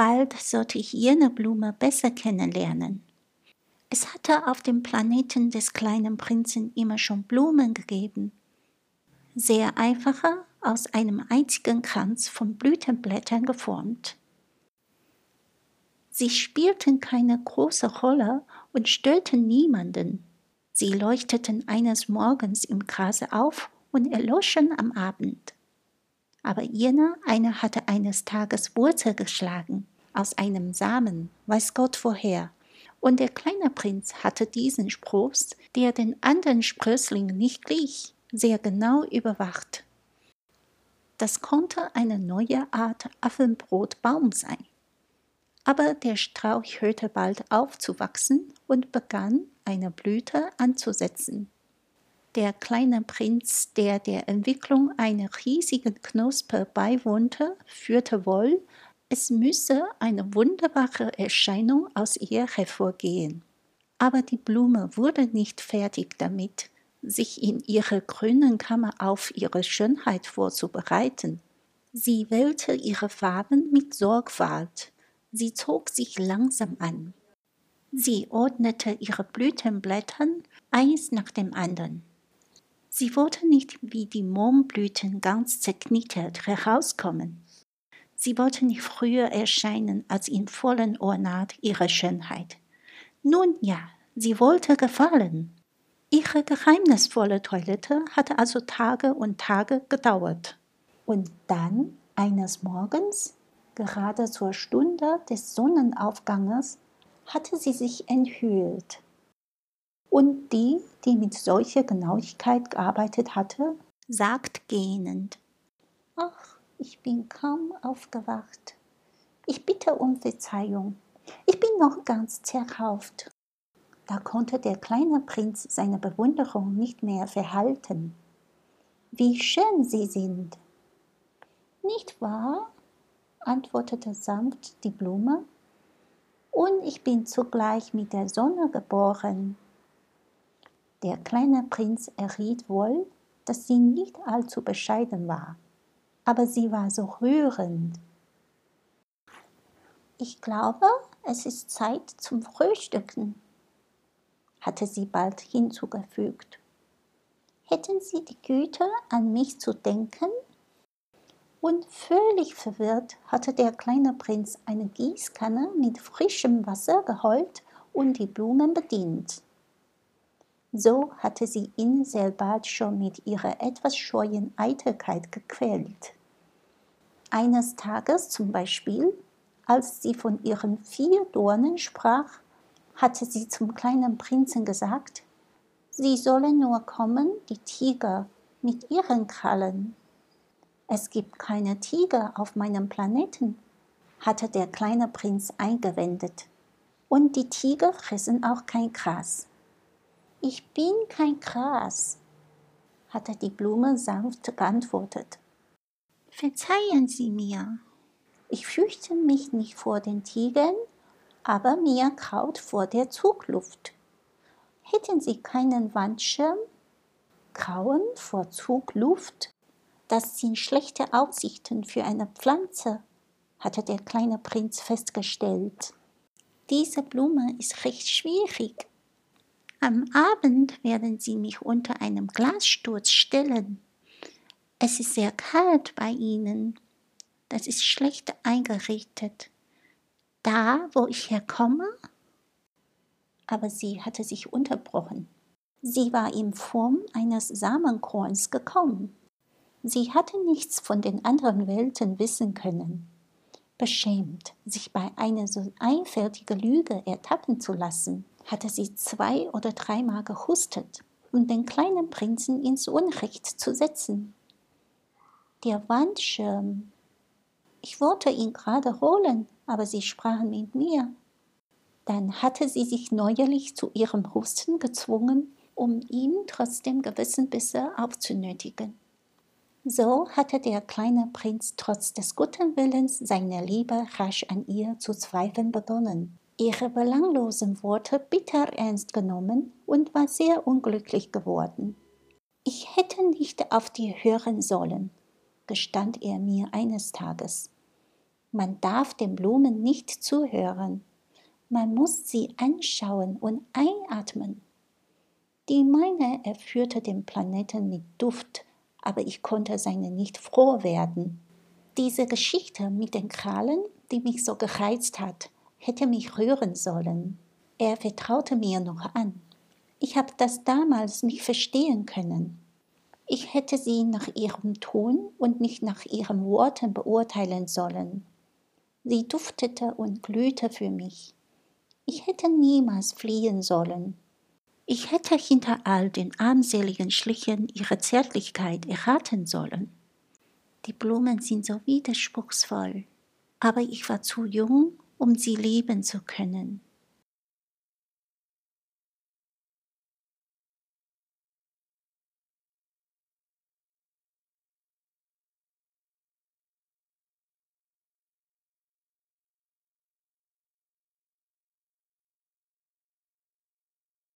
Bald sollte ich jene Blume besser kennenlernen. Es hatte auf dem Planeten des kleinen Prinzen immer schon Blumen gegeben. Sehr einfache, aus einem einzigen Kranz von Blütenblättern geformt. Sie spielten keine große Rolle und störten niemanden. Sie leuchteten eines Morgens im Grase auf und erloschen am Abend. Aber jener eine hatte eines Tages Wurzel geschlagen, aus einem Samen, weiß Gott woher. Und der kleine Prinz hatte diesen Spross, der den anderen Sprösslingen nicht glich, sehr genau überwacht. Das konnte eine neue Art Affenbrotbaum sein. Aber der Strauch hörte bald auf zu wachsen und begann eine Blüte anzusetzen. Der kleine Prinz, der der Entwicklung einer riesigen Knospe beiwohnte, führte wohl, es müsse eine wunderbare Erscheinung aus ihr hervorgehen. Aber die Blume wurde nicht fertig damit, sich in ihrer grünen Kammer auf ihre Schönheit vorzubereiten. Sie wählte ihre Farben mit Sorgfalt, sie zog sich langsam an. Sie ordnete ihre Blütenblättern eins nach dem anderen. Sie wollte nicht wie die Mohnblüten ganz zerknittert herauskommen. Sie wollte nicht früher erscheinen als in vollen Ornat ihrer Schönheit. Nun ja, sie wollte gefallen. Ihre geheimnisvolle Toilette hatte also Tage und Tage gedauert. Und dann, eines Morgens, gerade zur Stunde des Sonnenaufganges, hatte sie sich enthüllt. Und die, die mit solcher Genauigkeit gearbeitet hatte, sagt gähnend, Ach, ich bin kaum aufgewacht. Ich bitte um Verzeihung. Ich bin noch ganz zerkauft. Da konnte der kleine Prinz seine Bewunderung nicht mehr verhalten. Wie schön Sie sind. Nicht wahr? antwortete sanft die Blume. Und ich bin zugleich mit der Sonne geboren. Der kleine Prinz erriet wohl, dass sie nicht allzu bescheiden war, aber sie war so rührend. Ich glaube, es ist Zeit zum Frühstücken, hatte sie bald hinzugefügt. Hätten Sie die Güte, an mich zu denken? Und völlig verwirrt hatte der kleine Prinz eine Gießkanne mit frischem Wasser geholt und die Blumen bedient. So hatte sie ihn sehr bald schon mit ihrer etwas scheuen Eitelkeit gequält. Eines Tages zum Beispiel, als sie von ihren vier Dornen sprach, hatte sie zum kleinen Prinzen gesagt, sie sollen nur kommen, die Tiger mit ihren Krallen. Es gibt keine Tiger auf meinem Planeten, hatte der kleine Prinz eingewendet. Und die Tiger fressen auch kein Gras. Ich bin kein Gras, hatte die Blume sanft geantwortet. Verzeihen Sie mir. Ich fürchte mich nicht vor den Tigern, aber mir kraut vor der Zugluft. Hätten Sie keinen Wandschirm? Grauen vor Zugluft? Das sind schlechte Aussichten für eine Pflanze, hatte der kleine Prinz festgestellt. Diese Blume ist recht schwierig, am Abend werden sie mich unter einem Glassturz stellen. Es ist sehr kalt bei ihnen. Das ist schlecht eingerichtet. Da, wo ich herkomme? Aber sie hatte sich unterbrochen. Sie war in Form eines Samenkorns gekommen. Sie hatte nichts von den anderen Welten wissen können. Beschämt, sich bei einer so einfältigen Lüge ertappen zu lassen, hatte sie zwei oder dreimal gehustet, um den kleinen Prinzen ins Unrecht zu setzen. Der Wandschirm. Ich wollte ihn gerade holen, aber sie sprachen mit mir. Dann hatte sie sich neuerlich zu ihrem Husten gezwungen, um ihn trotzdem gewissen Bisse aufzunötigen. So hatte der kleine Prinz trotz des guten Willens seiner Liebe rasch an ihr zu zweifeln begonnen ihre belanglosen Worte bitter ernst genommen und war sehr unglücklich geworden. Ich hätte nicht auf dir hören sollen, gestand er mir eines Tages. Man darf den Blumen nicht zuhören. Man muss sie anschauen und einatmen. Die meine erfüllte den Planeten mit Duft, aber ich konnte seine nicht froh werden. Diese Geschichte mit den Krallen, die mich so gereizt hat, hätte mich rühren sollen. Er vertraute mir noch an. Ich habe das damals nicht verstehen können. Ich hätte sie nach ihrem Ton und nicht nach ihren Worten beurteilen sollen. Sie duftete und glühte für mich. Ich hätte niemals fliehen sollen. Ich hätte hinter all den armseligen Schlichen ihre Zärtlichkeit erraten sollen. Die Blumen sind so widerspruchsvoll, aber ich war zu jung, um sie lieben zu können.